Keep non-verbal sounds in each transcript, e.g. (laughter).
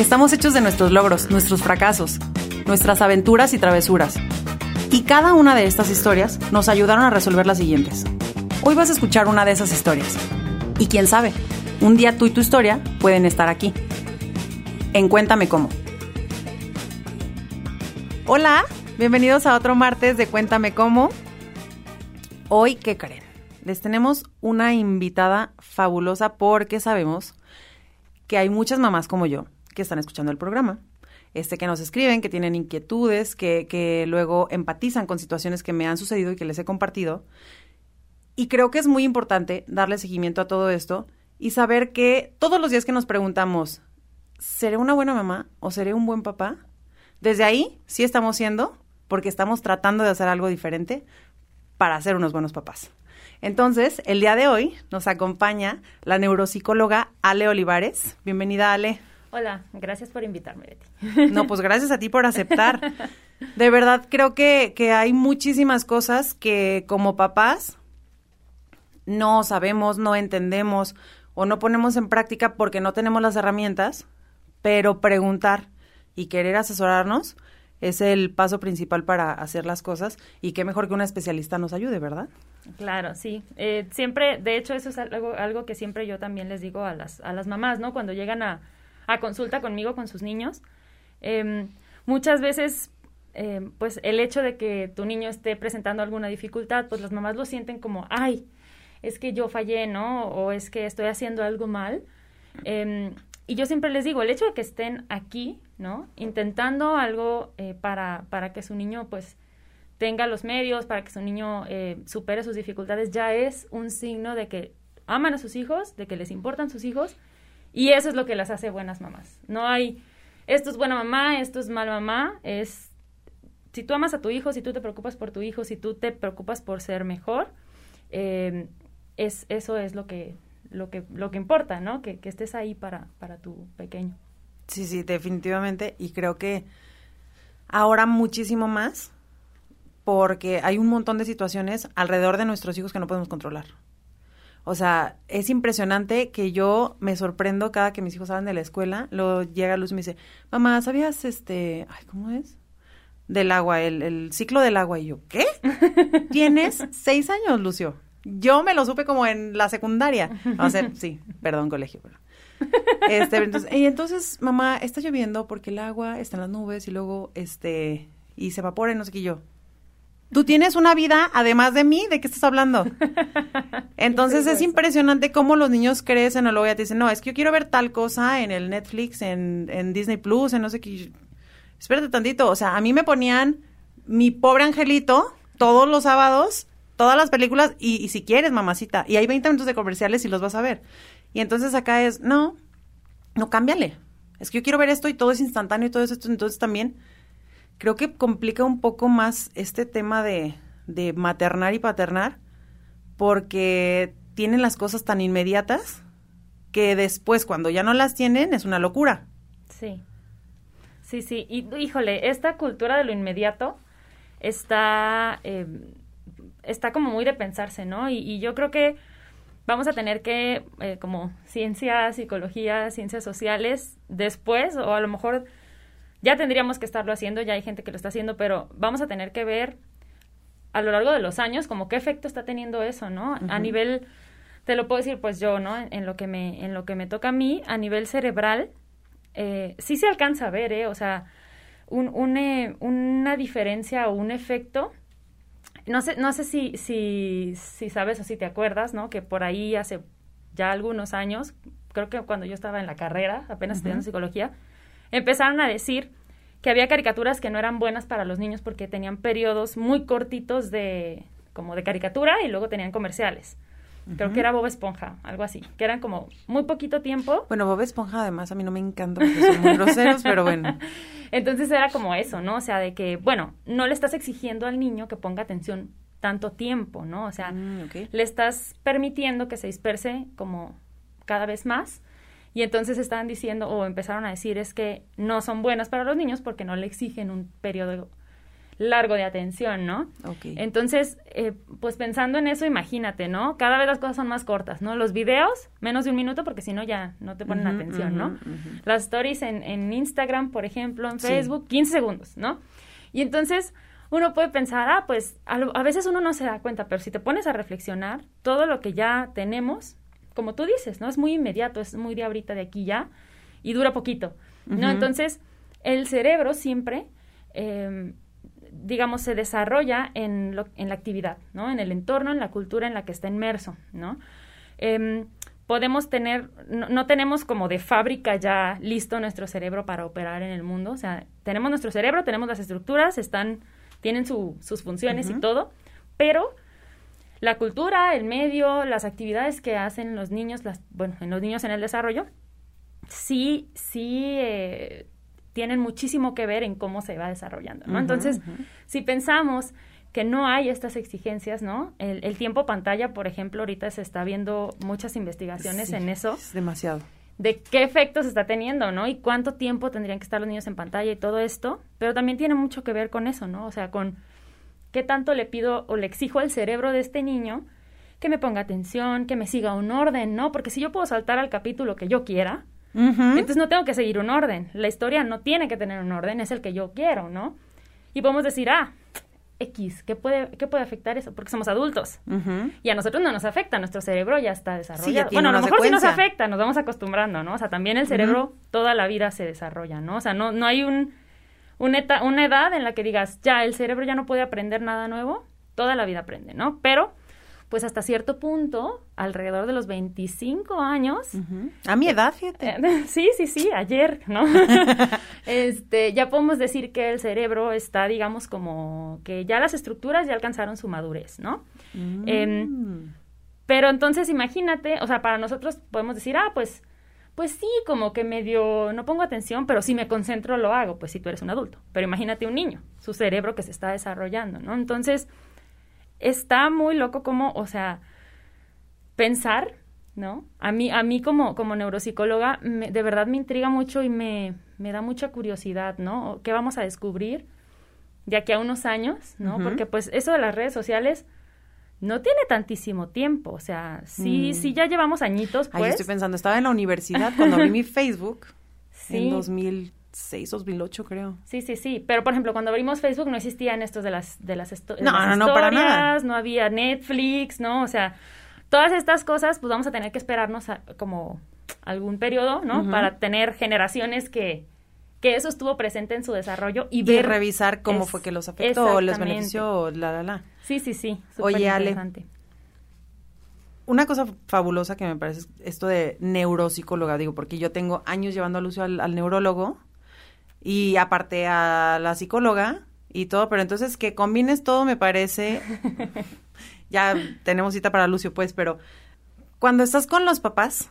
Estamos hechos de nuestros logros, nuestros fracasos, nuestras aventuras y travesuras. Y cada una de estas historias nos ayudaron a resolver las siguientes. Hoy vas a escuchar una de esas historias. Y quién sabe, un día tú y tu historia pueden estar aquí. En Cuéntame cómo. Hola, bienvenidos a otro martes de Cuéntame cómo. Hoy, ¿qué creen? Les tenemos una invitada fabulosa porque sabemos que hay muchas mamás como yo que están escuchando el programa, este, que nos escriben, que tienen inquietudes, que, que luego empatizan con situaciones que me han sucedido y que les he compartido. Y creo que es muy importante darle seguimiento a todo esto y saber que todos los días que nos preguntamos, ¿seré una buena mamá o seré un buen papá? Desde ahí sí estamos siendo, porque estamos tratando de hacer algo diferente para ser unos buenos papás. Entonces, el día de hoy nos acompaña la neuropsicóloga Ale Olivares. Bienvenida, Ale. Hola, gracias por invitarme, Betty. (laughs) No, pues gracias a ti por aceptar. De verdad, creo que, que hay muchísimas cosas que como papás no sabemos, no entendemos o no ponemos en práctica porque no tenemos las herramientas, pero preguntar y querer asesorarnos es el paso principal para hacer las cosas y qué mejor que una especialista nos ayude, ¿verdad? Claro, sí. Eh, siempre, de hecho, eso es algo, algo que siempre yo también les digo a las, a las mamás, ¿no? Cuando llegan a, a consulta conmigo con sus niños. Em, muchas veces, em, pues el hecho de que tu niño esté presentando alguna dificultad, pues las mamás lo sienten como, ay, es que yo fallé, ¿no? O es que estoy haciendo algo mal. Em, y yo siempre les digo, el hecho de que estén aquí, ¿no? Intentando algo eh, para, para que su niño, pues, tenga los medios, para que su niño eh, supere sus dificultades, ya es un signo de que aman a sus hijos, de que les importan sus hijos y eso es lo que las hace buenas mamás. No hay, esto es buena mamá, esto es mala mamá, es, si tú amas a tu hijo, si tú te preocupas por tu hijo, si tú te preocupas por ser mejor, eh, es, eso es lo que, lo que, lo que importa, ¿no? Que, que estés ahí para, para tu pequeño. Sí, sí, definitivamente. Y creo que ahora muchísimo más porque hay un montón de situaciones alrededor de nuestros hijos que no podemos controlar. O sea, es impresionante que yo me sorprendo cada que mis hijos salen de la escuela, lo llega Luz y me dice, mamá, ¿sabías este, ay, ¿cómo es? Del agua, el, el ciclo del agua. Y yo, ¿qué? (laughs) Tienes seis años, Lucio. Yo me lo supe como en la secundaria. O sea, sí, perdón, colegio, pero. (laughs) Este, entonces, y entonces, mamá, está lloviendo porque el agua está en las nubes y luego, este, y se evapora y no sé qué yo. Tú tienes una vida además de mí, ¿de qué estás hablando? (laughs) Entonces es impresionante cómo los niños crecen o luego ya te dicen, no, es que yo quiero ver tal cosa en el Netflix, en, en Disney Plus, en no sé qué. Espérate tantito, o sea, a mí me ponían mi pobre angelito todos los sábados, todas las películas, y, y si quieres, mamacita, y hay 20 minutos de comerciales y los vas a ver. Y entonces acá es, no, no cámbiale. Es que yo quiero ver esto y todo es instantáneo y todo eso, entonces también creo que complica un poco más este tema de, de maternar y paternar, porque tienen las cosas tan inmediatas que después, cuando ya no las tienen, es una locura. Sí. Sí, sí. Y híjole, esta cultura de lo inmediato está, eh, está como muy de pensarse, ¿no? Y, y, yo creo que vamos a tener que, eh, como ciencia, psicología, ciencias sociales, después, o a lo mejor ya tendríamos que estarlo haciendo, ya hay gente que lo está haciendo, pero vamos a tener que ver a lo largo de los años como qué efecto está teniendo eso, ¿no? Uh -huh. A nivel, te lo puedo decir pues yo, ¿no? En, en, lo, que me, en lo que me toca a mí, a nivel cerebral, eh, sí se alcanza a ver, ¿eh? O sea, un, un, eh, una diferencia o un efecto. No sé, no sé si, si, si sabes o si te acuerdas, ¿no? Que por ahí hace ya algunos años, creo que cuando yo estaba en la carrera, apenas uh -huh. estudiando psicología, empezaron a decir que había caricaturas que no eran buenas para los niños porque tenían periodos muy cortitos de como de caricatura y luego tenían comerciales. Uh -huh. Creo que era Bob Esponja, algo así, que eran como muy poquito tiempo. Bueno, Bob Esponja además a mí no me encanta porque son muy groseros, pero bueno. (laughs) Entonces era como eso, ¿no? O sea, de que, bueno, no le estás exigiendo al niño que ponga atención tanto tiempo, ¿no? O sea, Mm, le estás permitiendo que se disperse como cada vez más. Y entonces estaban diciendo o empezaron a decir es que no son buenas para los niños porque no le exigen un periodo largo de atención, ¿no? Ok. Entonces, eh, pues pensando en eso, imagínate, ¿no? Cada vez las cosas son más cortas, ¿no? Los videos, menos de un minuto, porque si no ya no te ponen Ujú, atención, ¿no? Las stories en, en Instagram, por ejemplo, en Sí. Facebook, 15 segundos, ¿no? Y entonces uno puede pensar, ah, pues a, lo- a veces uno no se da cuenta, pero si te pones a reflexionar, todo lo que ya tenemos, como tú dices, ¿no? Es muy inmediato, es muy de ahorita, de aquí ya, y dura poquito, ¿no? Entonces, el cerebro siempre, eh, digamos, se desarrolla en, lo- en la actividad, ¿no? En el entorno, en la cultura en la que está inmerso, ¿no? Em, podemos tener, no, no tenemos como de fábrica ya listo nuestro cerebro para operar en el mundo, o sea, tenemos nuestro cerebro, tenemos las estructuras, están, tienen su- sus funciones y todo, pero la cultura, el medio, las actividades que hacen los niños, las, bueno, en los niños en el desarrollo, sí, sí eh, tienen muchísimo que ver en cómo se va desarrollando, ¿no? Entonces, si pensamos que no hay estas exigencias, ¿no? El, el tiempo pantalla, por ejemplo, ahorita se está viendo muchas investigaciones Sí, en eso, Es demasiado. de qué efectos está teniendo, ¿no? Y cuánto tiempo tendrían que estar los niños en pantalla y todo esto, pero también tiene mucho que ver con eso, ¿no? O sea, con qué tanto le pido o le exijo al cerebro de este niño que me ponga atención, que me siga un orden, ¿no? Porque si yo puedo saltar al capítulo que yo quiera, entonces no tengo que seguir un orden. La historia no tiene que tener un orden, es el que yo quiero, ¿no? Y podemos decir, ah, X, ¿qué puede, qué puede afectar eso? Porque somos adultos. Y a nosotros no nos afecta, nuestro cerebro ya está desarrollado. ya bueno, a lo mejor sí nos secuencia. afecta, nos vamos acostumbrando, ¿no? O sea, también el cerebro toda la vida se desarrolla, ¿no? O sea, no, no hay un, una, eta- una edad en la que digas, ya, el cerebro ya no puede aprender nada nuevo, toda la vida aprende, ¿no? Pero, pues hasta cierto punto, alrededor de los 25 años. A mi edad, fíjate. eh, (laughs) Sí, sí, sí, ayer, ¿no? (laughs) este, ya podemos decir que el cerebro está, digamos, como que ya las estructuras ya alcanzaron su madurez, ¿no? em, Mm. Pero entonces imagínate, o sea, para nosotros podemos decir, ah, pues, pues sí, como que medio no pongo atención, pero si me concentro lo hago, pues si tú eres un adulto. Pero imagínate un niño, su cerebro que se está desarrollando, ¿no? Entonces, está muy loco como, o sea, pensar, ¿no? A mí, a mí como, como neuropsicóloga, me- de verdad me intriga mucho y me, me da mucha curiosidad, ¿no? ¿Qué vamos a descubrir de aquí a unos años, ¿no? Porque pues eso de las redes sociales no tiene tantísimo tiempo, o sea, sí, Mm. sí ya llevamos añitos, Ay, pues. estoy pensando, estaba en la universidad cuando abrí mi (laughs) Facebook sí, en 2006, 2008 creo. sí, sí, sí, pero por ejemplo, cuando abrimos Facebook no existían estos de las de las, esto- de No, las no, no, para nada. historias, no había Netflix, ¿no? O sea, todas estas cosas pues vamos a tener que esperarnos a- como algún periodo, ¿no? Para tener generaciones que que eso estuvo presente en su desarrollo y Y ver revisar cómo es- fue que los afectó, les benefició, la, la, la. Sí, sí, sí, Oye, Ale. Una cosa fabulosa que me parece es esto de neuropsicóloga, digo, porque yo tengo años llevando a Lucio al, al neurólogo y aparte a la psicóloga y todo, pero entonces que combines todo me parece, (laughs) ya tenemos cita para Lucio pues, pero cuando estás con los papás,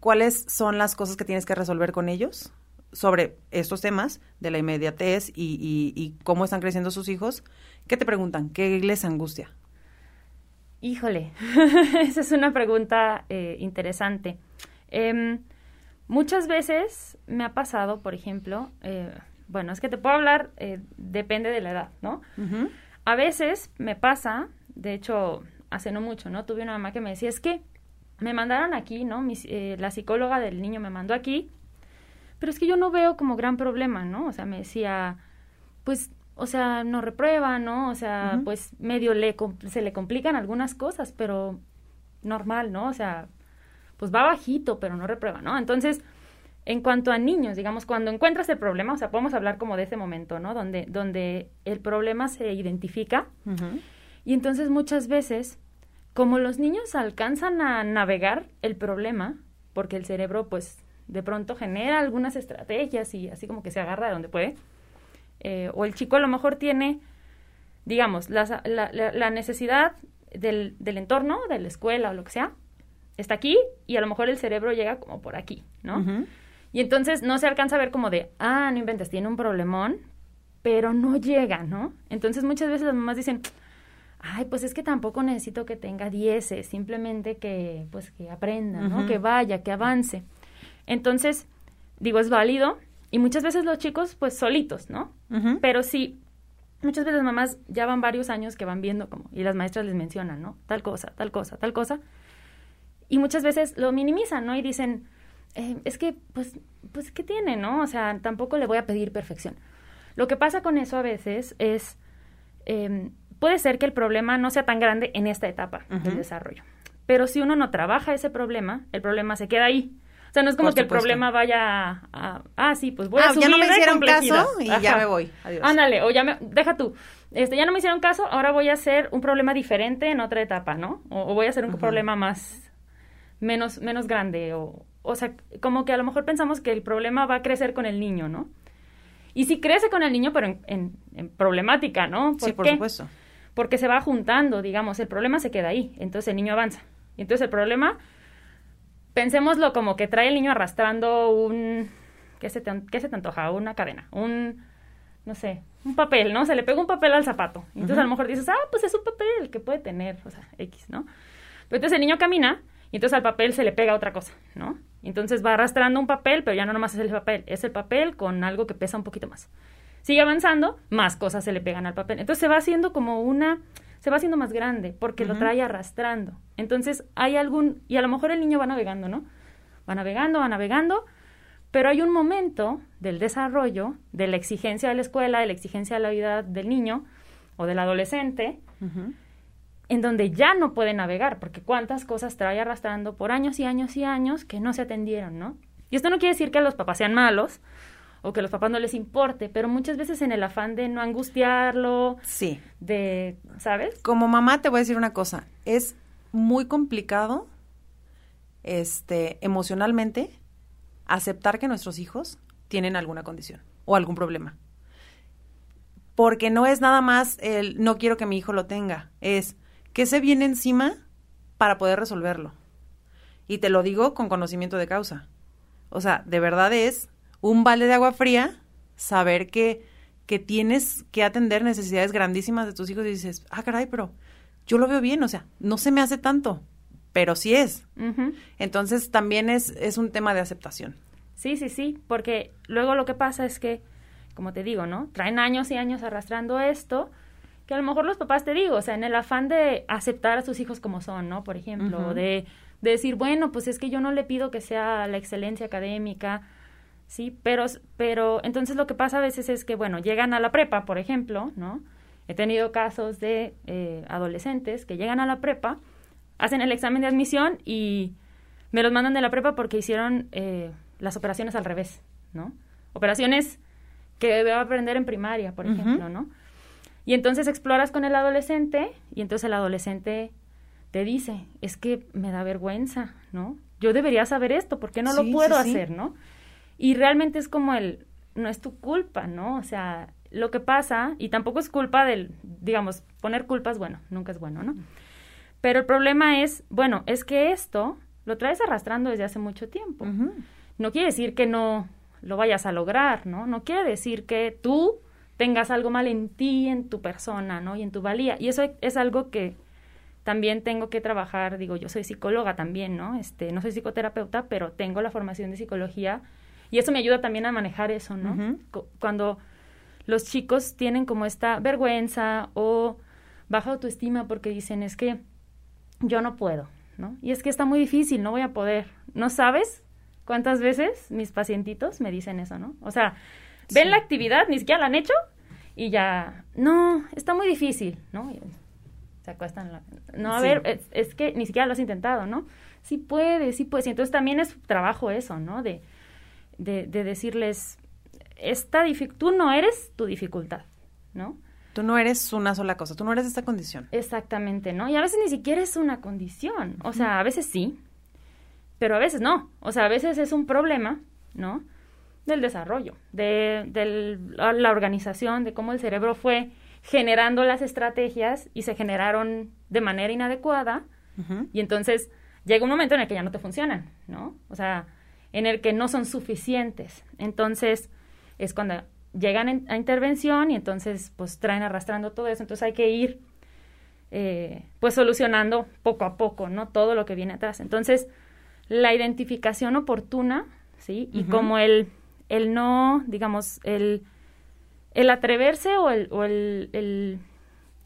¿cuáles son las cosas que tienes que resolver con ellos sobre estos temas de la inmediatez y, y- y cómo están creciendo sus hijos? ¿Qué te preguntan? ¿Qué les angustia? Híjole, (laughs) esa es una pregunta eh, interesante. Em, muchas veces me ha pasado, por ejemplo, eh, bueno, es que te puedo hablar, eh, depende de la edad, ¿no? A veces me pasa, de hecho, hace no mucho, ¿no? Tuve una mamá que me decía, es que me mandaron aquí, ¿no? Mis- la psicóloga del niño me mandó aquí, pero es que yo no veo como gran problema, ¿no? O sea, me decía, pues, o sea, no reprueba, ¿no? O sea, pues medio le, se le complican algunas cosas, pero normal, ¿no? O sea, pues va bajito, pero no reprueba, ¿no? Entonces, en cuanto a niños, digamos, cuando encuentras el problema, o sea, podemos hablar como de ese momento, ¿no? Donde, donde el problema se identifica y entonces muchas veces, como los niños alcanzan a navegar el problema, porque el cerebro pues de pronto genera algunas estrategias y así como que se agarra de donde puede, eh, o el chico a lo mejor tiene, digamos, la, la- la necesidad del, del entorno, de la escuela o lo que sea, está aquí y a lo mejor el cerebro llega como por aquí, ¿no? Y entonces no se alcanza a ver como de, ah, no inventes, tiene un problemón, pero no llega, ¿no? Entonces muchas veces las mamás dicen, ay, pues es que tampoco necesito que tenga dieces, simplemente que, pues, que aprenda, ¿no? Que vaya, que avance. Entonces, digo, es válido, y muchas veces los chicos, pues, solitos, ¿no? Pero sí, muchas veces mamás ya van varios años que van viendo como, y las maestras les mencionan, ¿no? Tal cosa, tal cosa, tal cosa. Y muchas veces lo minimizan, ¿no? Y dicen, eh, es que, pues, pues, ¿qué tiene, no? O sea, tampoco le voy a pedir perfección. Lo que pasa con eso a veces es, em, puede ser que el problema no sea tan grande en esta etapa del desarrollo. Pero si uno no trabaja ese problema, el problema se queda ahí. O sea, no es como que el problema vaya a, ah, sí, pues voy a ah, ya no me hicieron caso y ya me voy. Adiós. Ándale, o ya me, deja tú. Este, ya no me hicieron caso, ahora voy a hacer un problema diferente en otra etapa, ¿no? O, voy a hacer un problema más, menos, menos grande, o, o sea, como que a lo mejor pensamos que el problema va a crecer con el niño, ¿no? Y sí crece con el niño, pero en, en, problemática, ¿no? sí, por supuesto. Porque se va juntando, digamos, el problema se queda ahí, entonces el niño avanza. Y entonces el problema pensémoslo como que trae el niño arrastrando un, ¿qué se te, qué se te antoja? Una cadena, un, no sé, un papel, ¿no? Se le pega un papel al zapato. Entonces a lo mejor dices, ah, pues es un papel que puede tener, o sea, X, ¿no? Pero entonces el niño camina y entonces al papel se le pega otra cosa, ¿no? Entonces va arrastrando un papel, pero ya no nomás es el papel, es el papel con algo que pesa un poquito más. Sigue avanzando, más cosas se le pegan al papel. Entonces se va haciendo como una se va haciendo más grande porque lo trae arrastrando. Entonces hay algún, y a lo mejor el niño va navegando, ¿no? Va navegando, va navegando, pero hay un momento del desarrollo, de la exigencia de la escuela, de la exigencia de la vida del niño o del adolescente, en donde ya no puede navegar, porque cuántas cosas trae arrastrando por años y años y años que no se atendieron, ¿no? Y esto no quiere decir que los papás sean malos, o que a los papás no les importe, pero muchas veces en el afán de no angustiarlo, sí, de, ¿sabes? Como mamá te voy a decir una cosa, es muy complicado este emocionalmente aceptar que nuestros hijos tienen alguna condición o algún problema. Porque no es nada más el no quiero que mi hijo lo tenga, es que se viene encima para poder resolverlo. Y te lo digo con conocimiento de causa. O sea, de verdad es un balde de agua fría, saber que, que tienes que atender necesidades grandísimas de tus hijos y dices, ah, caray, pero yo lo veo bien, o sea, no se me hace tanto, pero sí es. Entonces también es, es un tema de aceptación. Sí, sí, sí, porque luego lo que pasa es que, como te digo, ¿no? Traen años y años arrastrando esto, que a lo mejor los papás te digo, o sea, en el afán de aceptar a sus hijos como son, ¿no? Por ejemplo, de, de, decir, bueno, pues es que yo no le pido que sea la excelencia académica, ¿sí? Pero, pero entonces lo que pasa a veces es que, bueno, llegan a la prepa, por ejemplo, ¿no? He tenido casos de eh, adolescentes que llegan a la prepa, hacen el examen de admisión y me los mandan de la prepa porque hicieron eh, las operaciones al revés, ¿no? Operaciones que debo aprender en primaria, por ejemplo, ¿no? Y entonces exploras con el adolescente y entonces el adolescente te dice, es que me da vergüenza, ¿no? Yo debería saber esto, ¿por qué no lo puedo hacer, no? Y realmente es como el, no es tu culpa, ¿no? O sea, lo que pasa, y tampoco es culpa del, digamos, poner culpas, bueno, nunca es bueno, ¿no? Pero el problema es, bueno, es que esto lo traes arrastrando desde hace mucho tiempo. No quiere decir que no lo vayas a lograr, ¿no? No quiere decir que tú tengas algo mal en ti, en tu persona, ¿no? Y en tu valía. Y eso es algo que también tengo que trabajar, digo, yo soy psicóloga también, ¿no? Este, no soy psicoterapeuta, pero tengo la formación de psicología y eso me ayuda también a manejar eso, ¿no? Cuando los chicos tienen como esta vergüenza o baja autoestima porque dicen, es que yo no puedo, ¿no? Y es que está muy difícil, no voy a poder. ¿No sabes cuántas veces mis pacientitos me dicen eso, ¿no? O sea, ven la actividad, ni siquiera la han hecho y ya, no, está muy difícil, ¿no? se acuestan. La, no, a ver, es, es, que ni siquiera lo has intentado, ¿no? Sí puedes, sí puedes. Y entonces también es trabajo eso, ¿no? De de, decirles, esta tú no eres tu dificultad, ¿no? Tú no eres una sola cosa, tú no eres esta condición. Exactamente, ¿no? Y a veces ni siquiera es una condición, o sea, a veces sí, pero a veces no, o sea, a veces es un problema, ¿no? Del desarrollo, de, de la organización, de cómo el cerebro fue generando las estrategias y se generaron de manera inadecuada y entonces llega un momento en el que ya no te funcionan, ¿no? O sea, en el que no son suficientes. Entonces, es cuando llegan a intervención y entonces pues traen arrastrando todo eso. Entonces hay que ir eh, pues solucionando poco a poco, ¿no? Todo lo que viene atrás. Entonces, la identificación oportuna, ¿sí? Y como el, el no, digamos, el, el atreverse o, el, o el, el,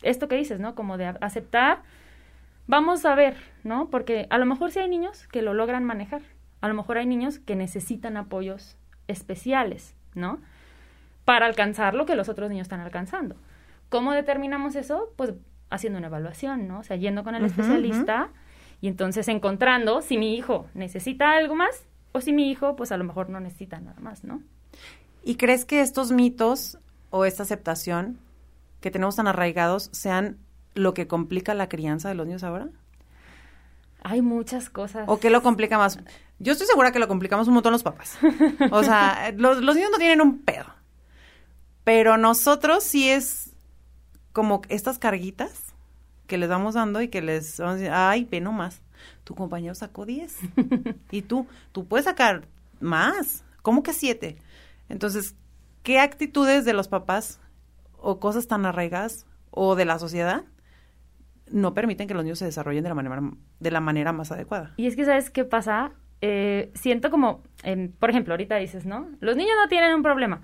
esto que dices, ¿no? Como de aceptar, vamos a ver, ¿no? Porque a lo mejor sí hay niños que lo logran manejar, a lo mejor hay niños que necesitan apoyos especiales, ¿no? Para alcanzar lo que los otros niños están alcanzando. ¿Cómo determinamos eso? Pues haciendo una evaluación, ¿no? O sea, yendo con el especialista y entonces encontrando si mi hijo necesita algo más o si mi hijo, pues a lo mejor no necesita nada más, ¿no? ¿Y crees que estos mitos o esta aceptación que tenemos tan arraigados sean lo que complica la crianza de los niños ahora? Hay muchas cosas. ¿O qué lo complica más? Yo estoy segura que lo complicamos un montón los papás. O sea, (laughs) los, los niños no tienen un pedo. Pero nosotros sí es como estas carguitas que les vamos dando y que les vamos a decir, ay, ve nomás, tu compañero sacó 10. (laughs) y tú, tú puedes sacar más. ¿Cómo que 7? Entonces, ¿qué actitudes de los papás o cosas tan arraigadas o de la sociedad no permiten que los niños se desarrollen de la manera, de la manera más adecuada? Y es que, ¿sabes qué pasa? Eh, siento como, por ejemplo, ahorita dices, ¿no? Los niños no tienen un problema.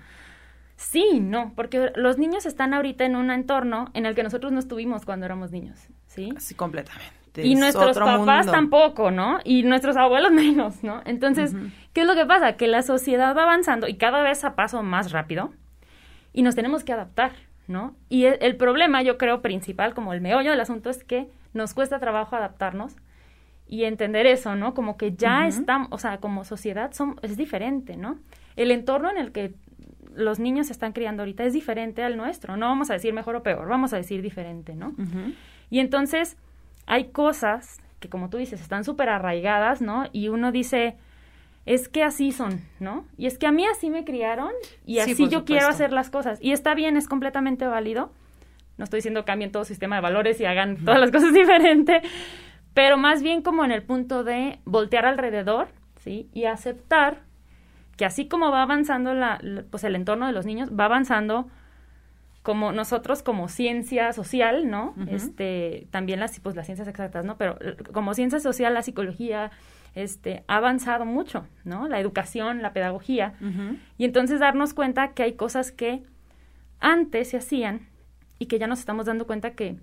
Sí, no, porque los niños están ahorita en un entorno en el que nosotros no estuvimos cuando éramos niños, ¿sí? Sí, completamente. Y nuestros papás tampoco, ¿no? Y nuestros abuelos (laughs) menos, ¿no? Entonces, ¿qué es lo que pasa? Que la sociedad va avanzando y cada vez a paso más rápido y nos tenemos que adaptar, ¿no? Y el, problema, yo creo, principal, como el meollo del asunto, es que nos cuesta trabajo adaptarnos y entender eso, ¿no? Como que ya estamos, o sea, como sociedad son, es diferente, ¿no? El entorno en el que los niños se están criando ahorita es diferente al nuestro. No vamos a decir mejor o peor, vamos a decir diferente, ¿no? Y entonces hay cosas que, como tú dices, están súper arraigadas, ¿no? Y uno dice, es que así son, ¿no? Y es que a mí así me criaron y así yo quiero hacer las cosas. Y está bien, es completamente válido. No estoy diciendo cambien todo sistema de valores y hagan todas las cosas (laughs) diferente, pero más bien como en el punto de voltear alrededor, ¿sí? Y aceptar que así como va avanzando la, pues el entorno de los niños, va avanzando como nosotros como ciencia social, ¿no? Este, también las pues las ciencias exactas, ¿no? Pero como ciencia social, la psicología este ha avanzado mucho, ¿no? La educación, la pedagogía. Y entonces darnos cuenta que hay cosas que antes se hacían y que ya nos estamos dando cuenta que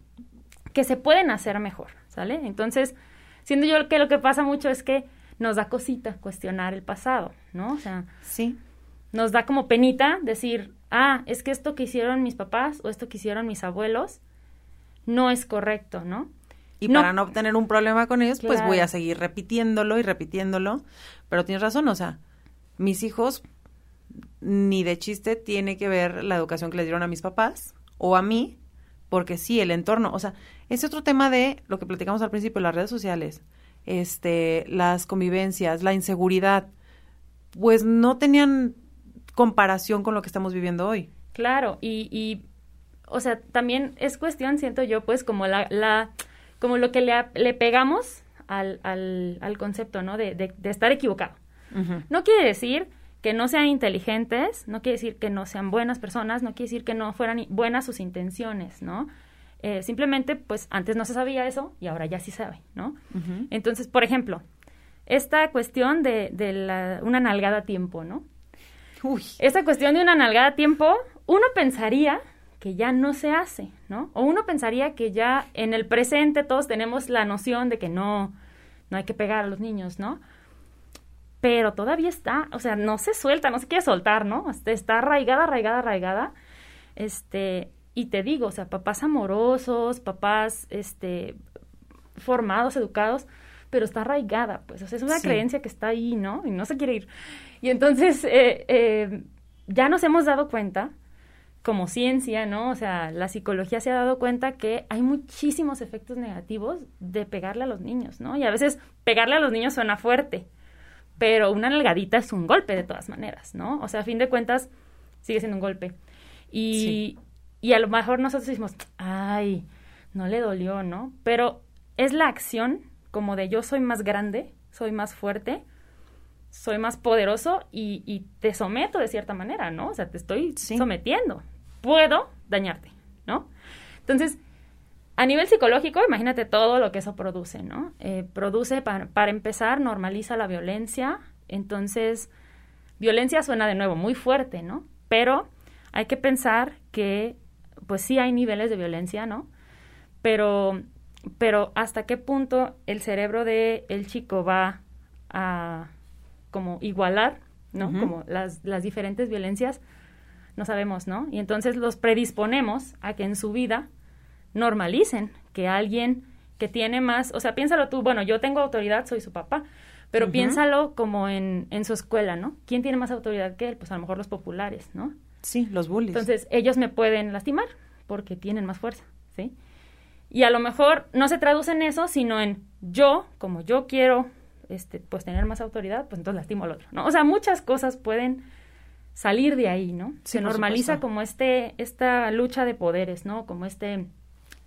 que se pueden hacer mejor, ¿sale? Entonces, siendo yo que lo que pasa mucho es que nos da cosita cuestionar el pasado, ¿no? O sea, sí. Nos da como penita decir, ah, es que esto que hicieron mis papás o esto que hicieron mis abuelos no es correcto, ¿no? Y para no tener un problema con ellos, pues voy a seguir repitiéndolo y repitiéndolo. Pero tienes razón, o sea, mis hijos ni de chiste tiene que ver la educación que les dieron a mis papás o a mí, porque sí, el entorno, o sea, ese otro tema de lo que platicamos al principio, las redes sociales este, las convivencias, la inseguridad, pues no tenían comparación con lo que estamos viviendo hoy. Claro, y, y o sea, también es cuestión, siento yo, pues como la, la como lo que le, le pegamos al, al, al, concepto, ¿no? De, de, estar equivocado. No quiere decir que no sean inteligentes, no quiere decir que no sean buenas personas, no quiere decir que no fueran buenas sus intenciones, ¿no? Eh, simplemente, pues antes no se sabía eso y ahora ya sí sabe, ¿no? Entonces, por ejemplo, esta cuestión de, de la, una nalgada a tiempo, ¿no? Uy. Esta cuestión de una nalgada a tiempo, uno pensaría que ya no se hace, ¿no? O uno pensaría que ya en el presente todos tenemos la noción de que no, no hay que pegar a los niños, ¿no? Pero todavía está, o sea, no se suelta, no se quiere soltar, ¿no? Está arraigada, arraigada, arraigada. Este, y te digo, o sea, papás amorosos, papás este, formados, educados, pero está arraigada, pues, o sea, es una creencia que está ahí, ¿no? Y no se quiere ir. Y entonces, eh, eh, ya nos hemos dado cuenta, como ciencia, ¿no? O sea, la psicología se ha dado cuenta que hay muchísimos efectos negativos de pegarle a los niños, ¿no? Y a veces pegarle a los niños suena fuerte, pero una nalgadita es un golpe de todas maneras, ¿no? O sea, a fin de cuentas, sigue siendo un golpe. Y, y a lo mejor nosotros decimos, ay, no le dolió, ¿no? Pero es la acción como de yo soy más grande, soy más fuerte, soy más poderoso y, te someto de cierta manera, ¿no? O sea, te estoy sometiendo. Puedo dañarte, ¿no? Entonces, a nivel psicológico, imagínate todo lo que eso produce, ¿no? Eh, produce, para, empezar, normaliza la violencia. Entonces, violencia suena de nuevo muy fuerte, ¿no? Pero hay que pensar que, pues sí hay niveles de violencia, ¿no? Pero, pero hasta qué punto el cerebro del el chico va a como igualar, ¿no? Como las, las diferentes violencias, no sabemos, ¿no? Y entonces los predisponemos a que en su vida normalicen que alguien que tiene más, o sea, piénsalo tú, bueno, yo tengo autoridad, soy su papá, pero piénsalo como en, en su escuela, ¿no? ¿Quién tiene más autoridad que él? Pues a lo mejor los populares, ¿no? Sí, los bullies. Entonces, ellos me pueden lastimar porque tienen más fuerza, ¿sí? Y a lo mejor no se traduce en eso, sino en yo, como yo quiero este, pues tener más autoridad, pues entonces lastimo al otro, ¿no? O sea, muchas cosas pueden salir de ahí, ¿no? Se normaliza como este, esta lucha de poderes, ¿no? Como este...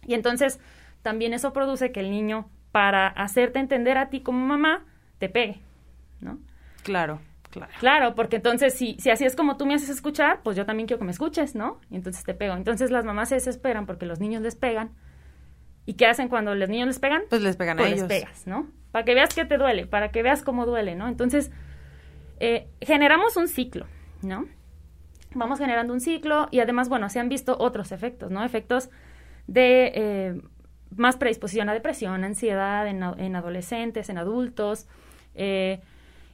Y entonces también eso produce que el niño, para hacerte entender a ti como mamá, te pegue, ¿no? Claro. Claro. claro, porque entonces si, si así es como tú me haces escuchar, pues yo también quiero que me escuches, ¿no? Y entonces te pego. Entonces las mamás se desesperan porque los niños les pegan. ¿Y qué hacen cuando los niños les pegan? Pues les pegan a pues ellos. les pegas, ¿no? Para que veas que te duele, para que veas cómo duele, ¿no? Entonces, eh, generamos un ciclo, ¿no? Vamos generando un ciclo y además, bueno, se han visto otros efectos, ¿no? Efectos de eh, más predisposición a depresión, ansiedad en, adolescentes, en adultos. Eh,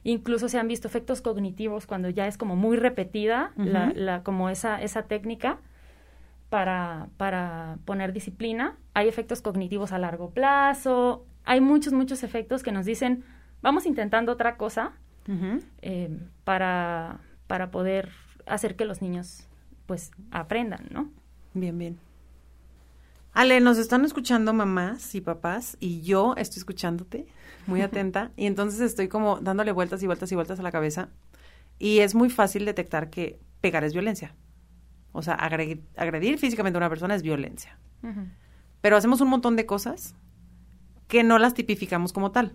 incluso se han visto efectos cognitivos cuando ya es como muy repetida la, como esa, esa técnica para, para poner disciplina. Hay efectos cognitivos a largo plazo, hay muchos, muchos efectos que nos dicen, vamos intentando otra cosa eh, para, para poder hacer que los niños pues aprendan, ¿no? Bien, bien. Ale, nos están escuchando mamás y papás y yo estoy escuchándote muy (laughs) atenta y entonces estoy como dándole vueltas y vueltas y vueltas a la cabeza y es muy fácil detectar que pegar es violencia. O sea, agredir, físicamente a una persona es violencia. Pero hacemos un montón de cosas que no las tipificamos como tal.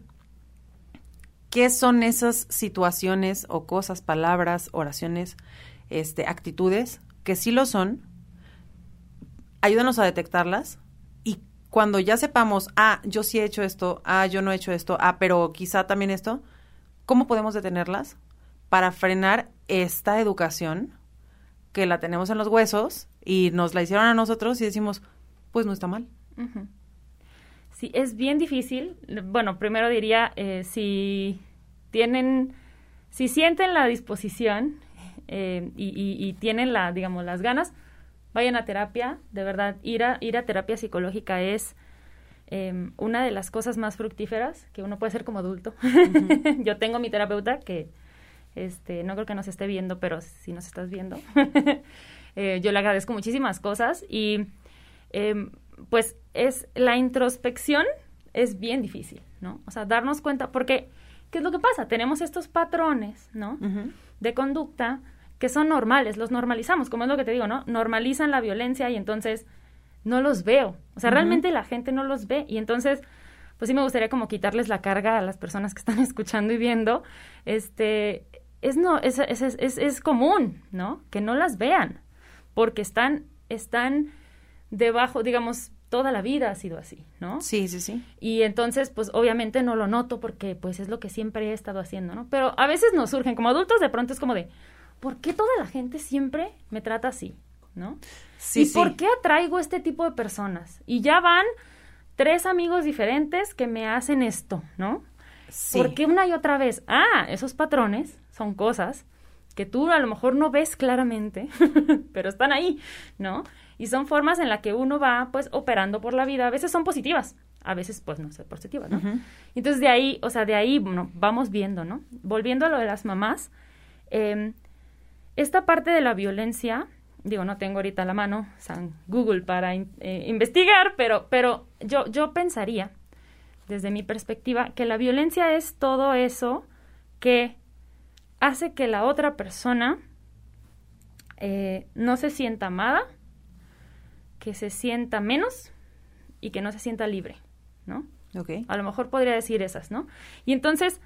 ¿Qué son esas situaciones o cosas, palabras, oraciones, este, actitudes que sí lo son? Ayúdanos a detectarlas y cuando ya sepamos, ah, yo sí he hecho esto, ah, yo no he hecho esto, ah, pero quizá también esto, ¿cómo podemos detenerlas para frenar esta educación que la tenemos en los huesos y nos la hicieron a nosotros y decimos, pues no está mal? Sí, es bien difícil. Bueno, primero diría, eh, si tienen, si sienten la disposición eh, y, tienen la, digamos, las ganas, vayan a terapia. De verdad, ir a, ir a terapia psicológica es em, una de las cosas más fructíferas que uno puede hacer como adulto. (laughs) Yo tengo mi terapeuta que, este, no creo que nos esté viendo, pero si nos estás viendo, (laughs) eh, yo le agradezco muchísimas cosas y em, pues es la introspección es bien difícil, ¿no? O sea, darnos cuenta, porque, ¿qué es lo que pasa? Tenemos estos patrones, ¿no? De conducta que son normales, los normalizamos, como es lo que te digo, ¿no? Normalizan la violencia y entonces no los veo. O sea, realmente la gente no los ve y entonces, pues sí me gustaría como quitarles la carga a las personas que están (laughs) escuchando y viendo. Este, es, no, es, es, es, es común, ¿no? Que no las vean, porque están, están debajo, digamos, toda la vida ha sido así, ¿no? Sí, sí, sí. Y entonces, pues obviamente no lo noto porque pues es lo que siempre he estado haciendo, ¿no? Pero a veces nos surgen, como adultos de pronto es como de, ¿por qué toda la gente siempre me trata así, ¿no? Sí, ¿Y por qué atraigo este tipo de personas? Y ya van tres amigos diferentes que me hacen esto, ¿no? Sí. ¿Por qué una y otra vez? Ah, esos patrones son cosas que tú a lo mejor no ves claramente, (laughs) pero están ahí, ¿no? Y son formas en las que uno va, pues, operando por la vida. A veces son positivas, a veces, pues, no son positivas, ¿no? Entonces, de ahí, o sea, de ahí, bueno, vamos viendo, ¿no? Volviendo a lo de las mamás, em, esta parte de la violencia, digo, no tengo ahorita la mano, San Google para eh, investigar, pero, pero yo, yo pensaría, desde mi perspectiva, que la violencia es todo eso que hace que la otra persona eh, no se sienta amada, que se sienta menos y que no se sienta libre, ¿no? Ok. A lo mejor podría decir esas, ¿no? Y entonces,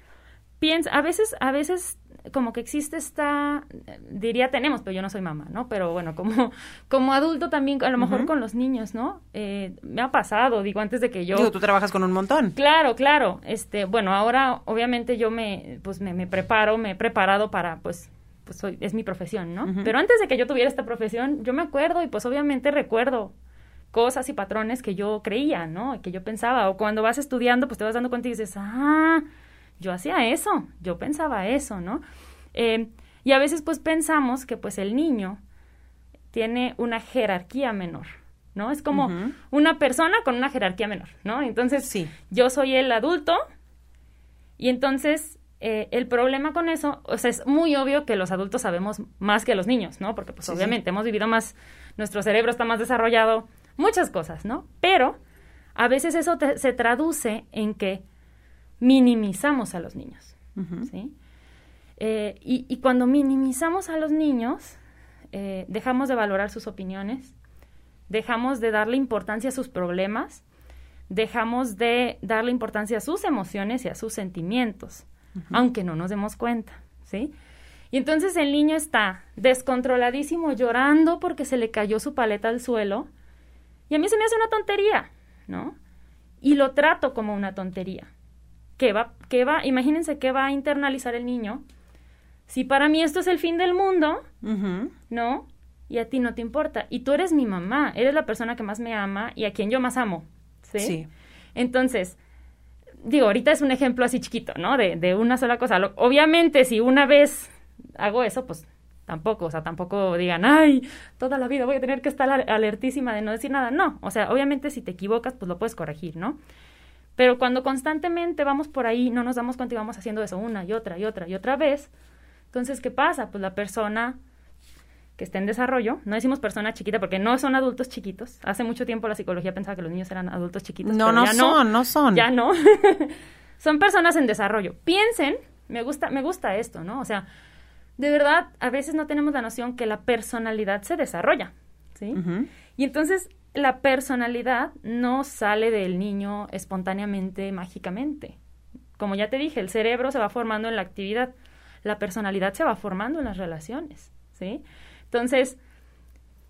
piensa, a veces, a veces como que existe esta, diría tenemos, pero yo no soy mamá, ¿no? Pero bueno, como, (laughs) como adulto también, a lo mejor con los niños, ¿no? Eh, me ha pasado, digo, antes de que yo... Digo, tú trabajas con un montón. Claro, claro. Este, bueno, ahora obviamente yo me, pues me, me preparo, me he preparado para, pues, pues soy, es mi profesión, ¿no? Pero antes de que yo tuviera esta profesión, yo me acuerdo y pues obviamente recuerdo cosas y patrones que yo creía, ¿no? Que yo pensaba. O cuando vas estudiando, pues te vas dando cuenta y dices, ah, yo hacía eso, yo pensaba eso, ¿no? Eh, y a veces pues pensamos que pues el niño tiene una jerarquía menor, ¿no? Es como una persona con una jerarquía menor, ¿no? Entonces, sí. yo soy el adulto y entonces eh, el problema con eso, o sea, es muy obvio que los adultos sabemos más que los niños, ¿no? Porque pues obviamente hemos vivido más, nuestro cerebro está más desarrollado, muchas cosas, ¿no? Pero a veces eso se traduce en que minimizamos a los niños, ¿sí? Eh, y, cuando minimizamos a los niños, eh, dejamos de valorar sus opiniones, dejamos de darle importancia a sus problemas, dejamos de darle importancia a sus emociones y a sus sentimientos, aunque no nos demos cuenta, ¿sí? Y entonces el niño está descontroladísimo llorando porque se le cayó su paleta al suelo y a mí se me hace una tontería, ¿no? Y lo trato como una tontería. ¿Qué va, qué va, imagínense qué va a internalizar el niño si para mí esto es el fin del mundo, ¿no? Y a ti no te importa. Y tú eres mi mamá, eres la persona que más me ama y a quien yo más amo, ¿sí? Sí. Entonces, digo, ahorita es un ejemplo así chiquito, ¿no? De, de una sola cosa. obviamente, si una vez hago eso, pues tampoco, o sea, tampoco digan, ay, toda la vida voy a tener que estar alertísima de no decir nada. No, o sea, obviamente si te equivocas, pues lo puedes corregir, ¿no? Pero cuando constantemente vamos por ahí, no nos damos cuenta y vamos haciendo eso una y otra y otra y otra vez, entonces, ¿qué pasa? Pues la persona que está en desarrollo, no decimos persona chiquita porque no son adultos chiquitos. Hace mucho tiempo la psicología pensaba que los niños eran adultos chiquitos. No, no son, no, son. Ya no. (laughs) son personas en desarrollo. Piensen, me gusta, me gusta esto, ¿no? O sea, de verdad, a veces no tenemos la noción que la personalidad se desarrolla, ¿sí? Y entonces la personalidad no sale del niño espontáneamente, mágicamente. Como ya te dije, el cerebro se va formando en la actividad, la personalidad se va formando en las relaciones, ¿sí? Entonces,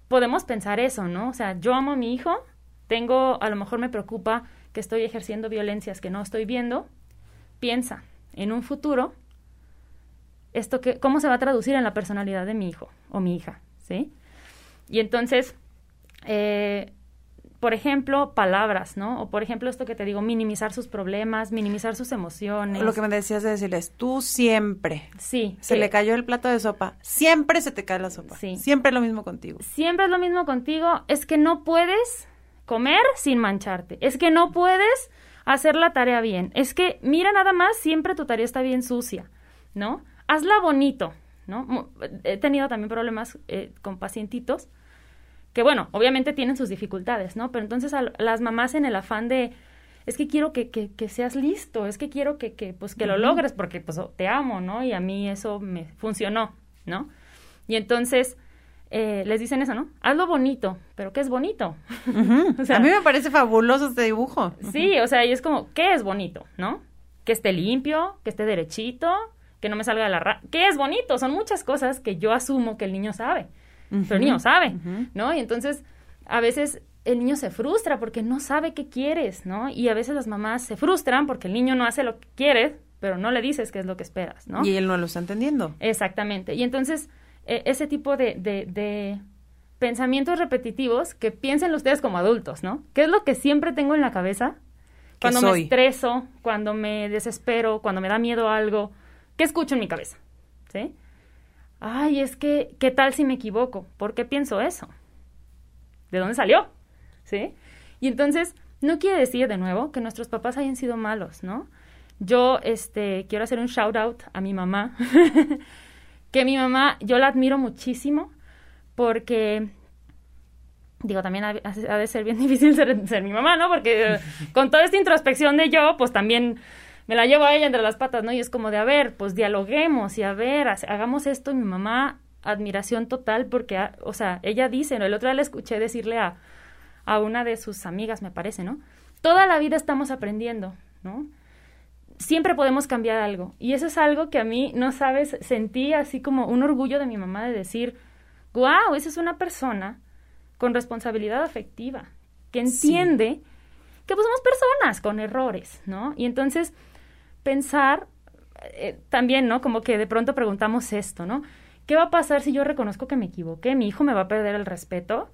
podemos pensar eso, ¿no? O sea, yo amo a mi hijo, tengo, a lo mejor me preocupa que estoy ejerciendo violencias que no estoy viendo, piensa, en un futuro, esto que, ¿cómo se va a traducir en la personalidad de mi hijo o mi hija? ¿Sí? Y entonces, eh, por ejemplo, palabras, ¿no? O por ejemplo, esto que te digo, minimizar sus problemas, minimizar sus emociones. Lo que me decías de decirles, tú siempre. Sí. Se le cayó el plato de sopa. Siempre se te cae la sopa. Sí. Siempre es lo mismo contigo. Siempre es lo mismo contigo. Es que no puedes comer sin mancharte. Es que no puedes hacer la tarea bien. Es que, mira nada más, siempre tu tarea está bien sucia, ¿no? Hazla bonito, ¿no? He tenido también problemas eh, con pacientitos que bueno, obviamente tienen sus dificultades, ¿no? Pero entonces a las mamás en el afán de, es que quiero que, que, que seas listo, es que quiero que, que pues, que lo logres porque pues te amo, ¿no? Y a mí eso me funcionó, ¿no? Y entonces eh, les dicen eso, ¿no? Hazlo bonito, pero ¿qué es bonito? (laughs) a mí me parece fabuloso este dibujo. Sí, o sea, y es como, ¿qué es bonito, no? Que esté limpio, que esté derechito, que no me salga de la ra ¿Qué es bonito? Son muchas cosas que yo asumo que el niño sabe pero el niño sabe, ¿no? Y entonces a veces el niño se frustra porque no sabe qué quieres, ¿no? Y a veces las mamás se frustran porque el niño no hace lo que quiere, pero no le dices qué es lo que esperas, ¿no? Y él no lo está entendiendo. Exactamente. Y entonces e, ese tipo de, de, de pensamientos repetitivos que piensen ustedes como adultos, ¿no? ¿Qué es lo que siempre tengo en la cabeza? Cuando me estreso, cuando me desespero, cuando me da miedo algo, ¿qué escucho en mi cabeza? ¿Sí? Ay, es que, ¿qué tal si me equivoco? ¿Por qué pienso eso? ¿De dónde salió? ¿Sí? Y entonces, no quiere decir de nuevo que nuestros papás hayan sido malos, ¿no? Yo, este, quiero hacer un shout out a mi mamá, (laughs) que mi mamá, yo la admiro muchísimo porque, digo, también ha, de ser bien (laughs) difícil ser, ser mi mamá, ¿no? Porque eh, con toda esta introspección de yo, pues también me la llevo a ella entre las patas, ¿no? Y es como de, a ver, pues dialoguemos y a ver, hagamos esto. Y mi mamá, admiración total, porque, ah, o sea, ella dice, ¿no? El otro día le escuché decirle a, a una de sus amigas, me parece, ¿no? Toda la vida estamos aprendiendo, ¿no? siempre podemos cambiar algo. Y eso es algo que a mí, no sabes, sentí así como un orgullo de mi mamá de decir, wow, esa es una persona con responsabilidad afectiva, que entiende que pues somos personas con errores, ¿no? Y entonces pensar eh, también, ¿no? Como que de pronto preguntamos esto, ¿no? ¿Qué va a pasar si yo reconozco que me equivoqué? ¿Mi hijo me va a perder el respeto?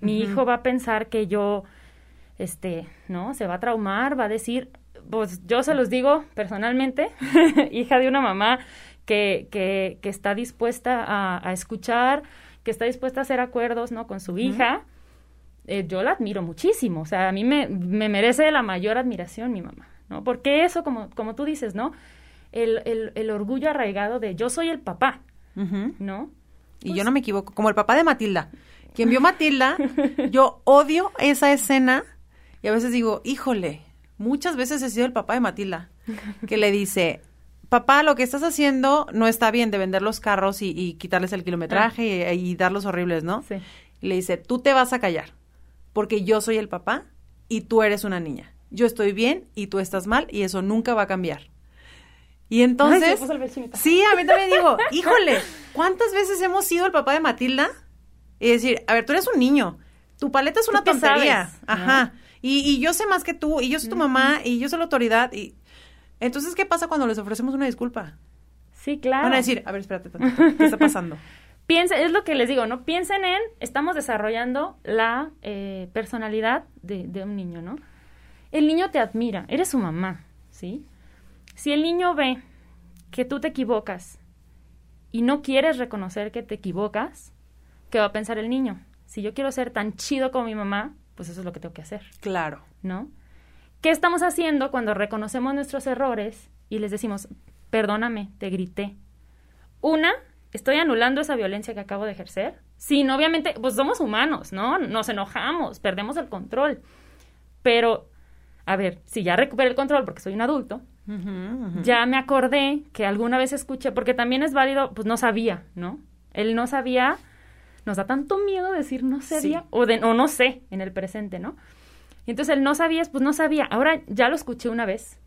¿Mi hijo va a pensar que yo, este, ¿no? Se va a traumar, va a decir, pues yo se los digo personalmente, (laughs) hija de una mamá que, que, que está dispuesta a, a, escuchar, que está dispuesta a hacer acuerdos, ¿no? Con su hija. Eh, yo la admiro muchísimo, o sea, a mí me, me, merece la mayor admiración mi mamá, ¿no? Porque eso, como, como tú dices, ¿no? El, el, el orgullo arraigado de yo soy el papá, ¿no? Y yo no me equivoco, como el papá de Matilda. Quien vio (laughs) Matilda, yo odio esa escena y a veces digo, híjole, muchas veces he sido el papá de Matilda, que le dice, papá, lo que estás haciendo no está bien de vender los carros y, y quitarles el kilometraje ah. y, y, darlos horribles, ¿no? Sí. Y le dice, tú te vas a callar, porque yo soy el papá y tú eres una niña. Yo estoy bien y tú estás mal y eso nunca va a cambiar. Y entonces, Ay, sí, a mí también digo, (laughs) híjole, ¿cuántas veces hemos sido el papá de Matilda? Y decir, a ver, tú eres un niño, tu paleta es una tontería, sabes, ajá, ¿no? y, y, yo sé más que tú, y yo soy tu mamá, y yo soy la autoridad, y entonces, ¿qué pasa cuando les ofrecemos una disculpa? Sí, claro. Van a decir, a ver, espérate, tantito, ¿qué está pasando? (laughs) Piensen, es lo que les digo, ¿no? Piensen en, estamos desarrollando la eh, personalidad de, de un niño, ¿no? El niño te admira, eres su mamá, ¿sí? Si el niño ve que tú te equivocas y no quieres reconocer que te equivocas, ¿qué va a pensar el niño? Si yo quiero ser tan chido como mi mamá, pues eso es lo que tengo que hacer. Claro. ¿No? ¿Qué estamos haciendo cuando reconocemos nuestros errores y les decimos, perdóname, te grité? Una, estoy anulando esa violencia que acabo de ejercer. Sí, no, obviamente, pues somos humanos, ¿no? Nos enojamos, perdemos el control. Pero, a ver, si ya recuperé el control porque soy un adulto, Uh -huh, uh -huh. ya me acordé que alguna vez escuché, porque también es válido, pues no sabía, ¿no? Él no sabía, nos da tanto miedo decir no sabía, Sí. o, de, o no sé en el presente, ¿no? Y entonces el no sabías, pues no sabía. Ahora ya lo escuché una vez,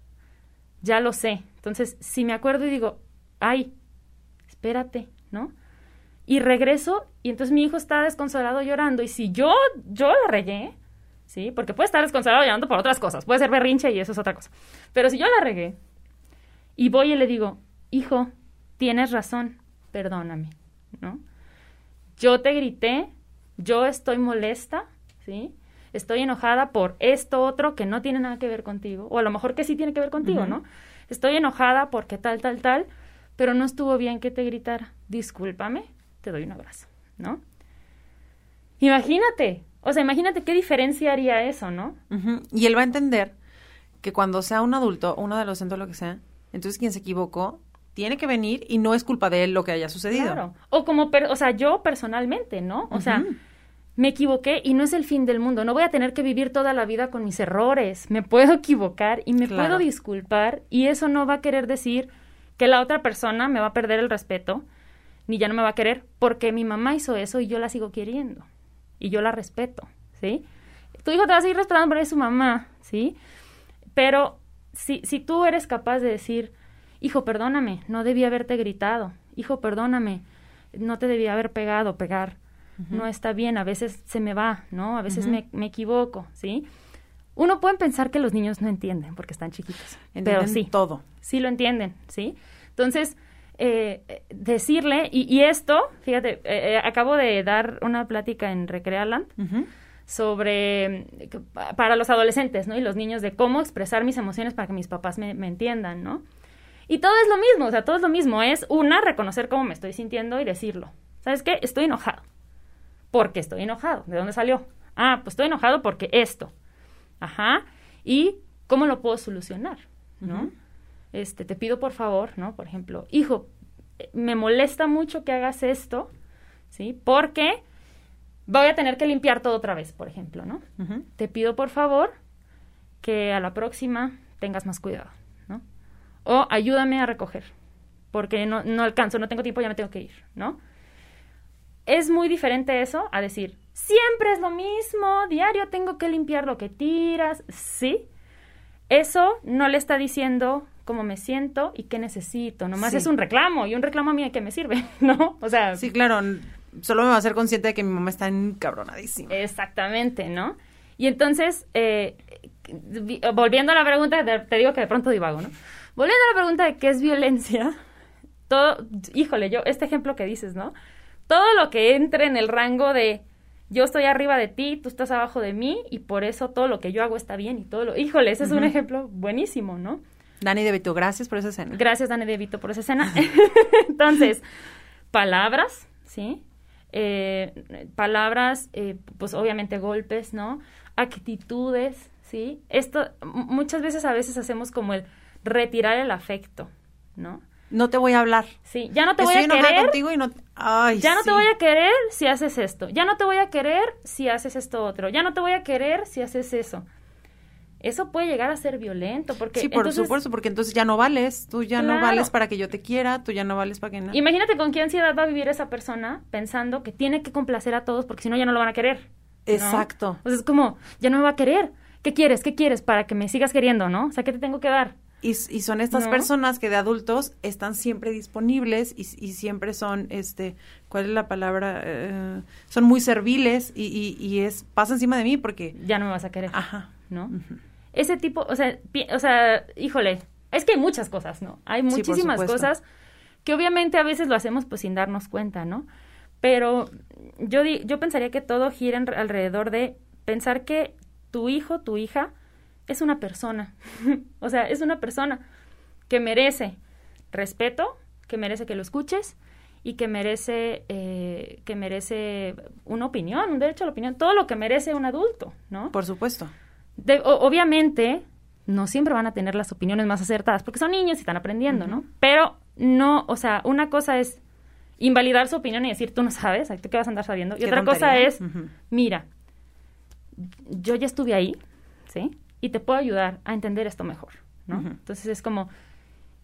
ya lo sé. Entonces, si me acuerdo y digo, ay, espérate, ¿no? Y regreso y entonces mi hijo está desconsolado llorando y si yo, yo la regué, ¿sí? Porque puede estar desconsolado llorando por otras cosas, puede ser berrinche y eso es otra cosa. Pero si yo la regué y voy y le digo, hijo, tienes razón, perdóname, ¿no? Yo te grité, yo estoy molesta, ¿sí? Estoy enojada por esto otro que no tiene nada que ver contigo, o a lo mejor que sí tiene que ver contigo. ¿no? Estoy enojada porque tal, tal, tal, pero no estuvo bien que te gritara. Discúlpame, te doy un abrazo, ¿no? Imagínate, o sea, imagínate qué diferencia haría eso, ¿no? Y él va a entender que cuando sea un adulto, un adolescente o lo que sea, entonces quien se equivocó tiene que venir y no es culpa de él lo que haya sucedido. Claro. O como, per- o sea, yo personalmente, ¿no? O sea, me equivoqué y no es el fin del mundo. No voy a tener que vivir toda la vida con mis errores. Me puedo equivocar y me Claro. puedo disculpar y eso no va a querer decir que la otra persona me va a perder el respeto ni ya no me va a querer porque mi mamá hizo eso y yo la sigo queriendo y yo la respeto, ¿sí? Tu hijo te va a seguir respetando porque es su mamá, ¿sí? Pero si, si tú eres capaz de decir, hijo, perdóname, no debí haberte gritado, hijo, perdóname, no te debía haber pegado, pegar, no está bien, a veces se me va, ¿no? A veces me, me equivoco, ¿sí? Uno puede pensar que los niños no entienden porque están chiquitos, pero Entienden sí, todo. sí lo entienden, ¿sí? Entonces, eh, decirle, y, y esto, fíjate, eh, eh, acabo de dar una plática en Recrealand sobre, para los adolescentes, ¿no? Y los niños de cómo expresar mis emociones para que mis papás me, me entiendan, ¿no? Y todo es lo mismo, o sea, todo es lo mismo, es una, reconocer cómo me estoy sintiendo y decirlo. ¿Sabes qué? Estoy enojado. ¿Por qué estoy enojado? ¿De dónde salió? Ah, pues estoy enojado porque esto. Ajá. ¿Y cómo lo puedo solucionar? ¿No? Este, te pido por favor, ¿no? Por ejemplo, hijo, eh, me molesta mucho que hagas esto, ¿sí? Porque voy a tener que limpiar todo otra vez, por ejemplo, ¿no? Te pido por favor que a la próxima tengas más cuidado, ¿no? O ayúdame a recoger, porque no, no alcanzo, no tengo tiempo, ya me tengo que ir, ¿no? Es muy diferente eso a decir, siempre es lo mismo, diario tengo que limpiar lo que tiras, ¿sí? Eso no le está diciendo cómo me siento y qué necesito. Nomás es un reclamo y un reclamo a mí qué me sirve, (laughs) ¿no? O sea... Sí, claro, solo me va a hacer consciente de que mi mamá está encabronadísima. Exactamente, ¿no? Y entonces, eh, volviendo a la pregunta, te digo que de pronto divago, ¿no? Volviendo a la pregunta de qué es violencia, (laughs) todo, híjole, yo, este ejemplo que dices, ¿no? Todo lo que entre en el rango de yo estoy arriba de ti, tú estás abajo de mí y por eso todo lo que yo hago está bien y todo lo... Híjole, ese es un ejemplo buenísimo, ¿no? Dani De Vito, gracias por esa escena. Gracias, Dani De Vito, por esa escena. (laughs) Entonces, palabras, ¿sí? Eh, palabras, eh, pues obviamente golpes, ¿no? Actitudes, ¿sí? Esto, muchas veces a veces hacemos como el retirar el afecto, ¿no? No te voy a hablar. Sí, ya no te voy a querer. contigo y no... Ay, ya no te voy a querer si haces esto. Ya no te voy a querer si haces esto otro. Ya no te voy a querer si haces eso. Eso puede llegar a ser violento porque Sí, por supuesto, porque entonces ya no vales, tú ya no vales para que yo te quiera, tú ya no vales para que nada. Imagínate con qué ansiedad va a vivir esa persona pensando que tiene que complacer a todos porque si no ya no lo van a querer. Exacto. Sea, es como, ya no me va a querer. ¿Qué quieres? ¿Qué quieres para que me sigas queriendo, no? O sea, ¿qué te tengo que dar? Y, son estas personas que de adultos están siempre disponibles y, siempre son, este, ¿cuál es la palabra? Eh, son muy serviles y, y, es, pasa encima de mí porque... Ya no me vas a querer. Ajá. ¿No? Ese tipo, o sea, o sea, híjole, es que hay muchas cosas, ¿no? Hay muchísimas cosas que obviamente a veces lo hacemos pues sin darnos cuenta, ¿no? Pero yo, yo pensaría que todo gira alrededor de pensar que tu hijo, tu hija, es una persona. (laughs) o sea, es una persona que merece respeto, que merece que lo escuches y que merece, eh, que merece una opinión, un derecho a la opinión, todo lo que merece un adulto, ¿no? Por supuesto. Obviamente, no siempre van a tener las opiniones más acertadas, porque son niños y están aprendiendo, ¿no? Pero no, o sea, una cosa es invalidar su opinión y decir, tú no sabes, ¿tú qué vas a andar sabiendo? Y otra cosa es, mira, yo ya estuve ahí, ¿sí? y te puedo ayudar a entender esto mejor, ¿no? Entonces es como,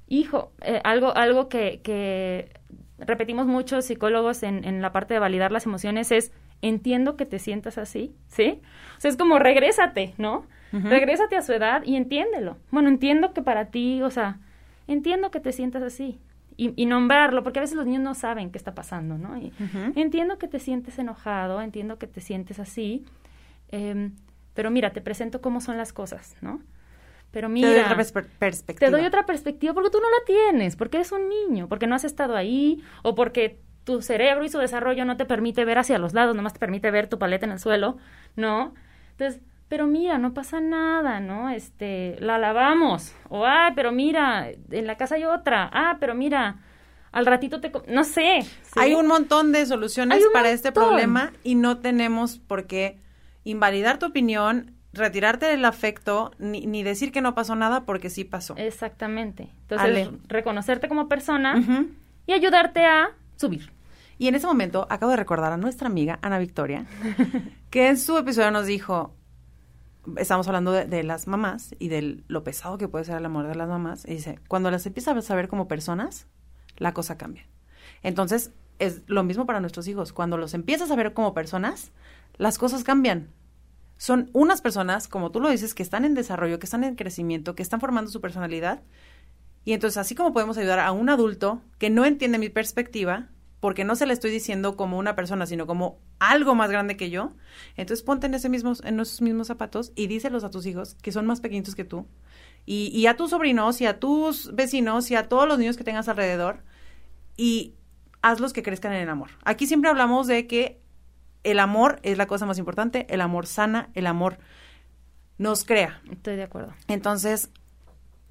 hijo, eh, algo, algo que, que, repetimos muchos psicólogos en, en, la parte de validar las emociones es, entiendo que te sientas así, ¿sí? O sea, es como, regrésate, ¿no? Regrésate a su edad y entiéndelo. Bueno, entiendo que para ti, o sea, entiendo que te sientas así. Y, y, nombrarlo, porque a veces los niños no saben qué está pasando, ¿no? Y, Entiendo que te sientes enojado, entiendo que te sientes así. Eh, pero mira, te presento cómo son las cosas, ¿no? Pero mira, te doy otra perspectiva. Te doy otra perspectiva porque tú no la tienes, porque eres un niño, porque no has estado ahí o porque tu cerebro y su desarrollo no te permite ver hacia los lados, nomás te permite ver tu paleta en el suelo, ¿no? Entonces, pero mira, no pasa nada, ¿no? Este, la lavamos. O, ah, pero mira, en la casa hay otra. Ah, pero mira, al ratito te... No sé. Hay un montón de soluciones para este problema y no tenemos por qué invalidar tu opinión, retirarte del afecto, ni, ni, decir que no pasó nada porque sí pasó. Exactamente. Entonces, reconocerte como persona y ayudarte a subir. Y en ese momento acabo de recordar a nuestra amiga Ana Victoria, (laughs) que en su episodio nos dijo, estamos hablando de, las mamás y de lo pesado que puede ser el amor de las mamás, y dice, cuando las empiezas a ver como personas, la cosa cambia. Entonces, es lo mismo para nuestros hijos. Cuando los empiezas a ver como personas, las cosas cambian. Son unas personas, como tú lo dices, que están en desarrollo, que están en crecimiento, que están formando su personalidad. Y entonces, así como podemos ayudar a un adulto que no entiende mi perspectiva, porque no se le estoy diciendo como una persona, sino como algo más grande que yo, entonces ponte en, ese mismos, en esos mismos zapatos y díselos a tus hijos que son más pequeñitos que tú. Y, y a tus sobrinos y a tus vecinos y a todos los niños que tengas alrededor. Y hazlos que crezcan en el amor. Aquí siempre hablamos de que el amor es la cosa más importante, el amor sana, el amor nos crea. Estoy de acuerdo. Entonces,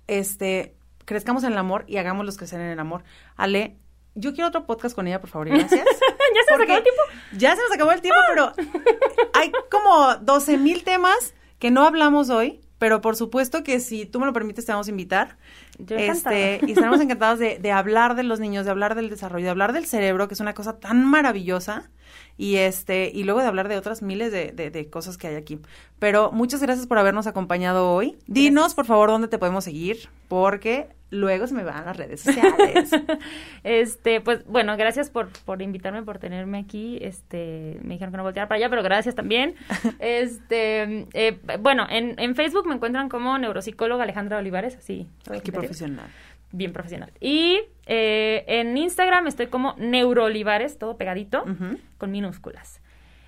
este, crezcamos en el amor y hagámoslos crecer en el amor. Ale, yo quiero otro podcast con ella, por favor, gracias. (laughs) ¿Ya se nos acabó el tiempo? Ya se nos acabó el tiempo, pero (laughs) hay como 12 mil temas que no hablamos hoy, pero por supuesto que si tú me lo permites te vamos a invitar. Yo este, y estaremos (laughs) encantados de, de hablar de los niños, de hablar del desarrollo, de hablar del cerebro, que es una cosa tan maravillosa y este y luego de hablar de otras miles de, de, cosas que hay aquí. Pero muchas gracias por habernos acompañado hoy. Dinos, por favor, dónde te podemos seguir, porque luego se me van a las redes sociales. (laughs) este, pues bueno, gracias por, por invitarme, por tenerme aquí. Este, me dijeron que no volteara para allá, pero gracias también. (laughs) este, eh, bueno, en, en Facebook me encuentran como neuropsicóloga Alejandra Olivares, así. Qué profesional. Bien profesional. Y eh, en Instagram estoy como neuroolivares, todo pegadito, con minúsculas.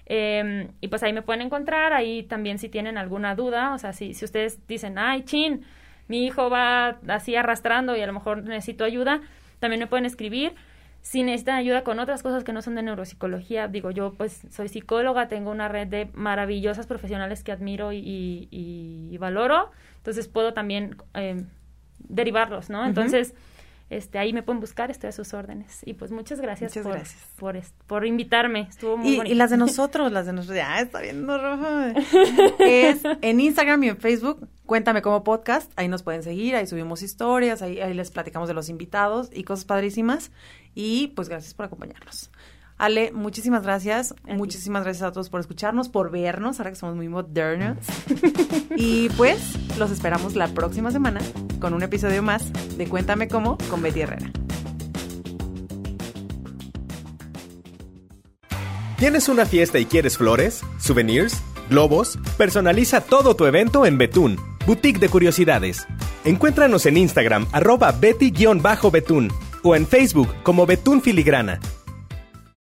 Em, y pues ahí me pueden encontrar, ahí también si tienen alguna duda, o sea, si, si ustedes dicen, ay, chin, mi hijo va así arrastrando y a lo mejor necesito ayuda, también me pueden escribir. Si necesitan ayuda con otras cosas que no son de neuropsicología, digo yo, pues soy psicóloga, tengo una red de maravillosas profesionales que admiro y, valoro, entonces puedo también eh, derivarlos, ¿no? Entonces, este, ahí me pueden buscar, estoy a sus órdenes. Y pues muchas gracias, por, gracias. Por, por, invitarme, estuvo muy y, Y las de (laughs) nosotros, las de nosotros, ya está viendo rojo. (laughs) es en Instagram y en Facebook, cuéntame como podcast, ahí nos pueden seguir, ahí subimos historias, ahí, ahí les platicamos de los invitados y cosas padrísimas. Y pues gracias por acompañarnos. Ale, muchísimas gracias. Muchísimas gracias a todos por escucharnos, por vernos, ahora que somos muy modernos. (laughs) y pues los esperamos la próxima semana con un episodio más de Cuéntame cómo con Betty Herrera. ¿Tienes una fiesta y quieres flores, souvenirs, globos? Personaliza todo tu evento en Betún, Boutique de Curiosidades. Encuéntranos en Instagram, arroba betty-betún o en Facebook como Betún Filigrana.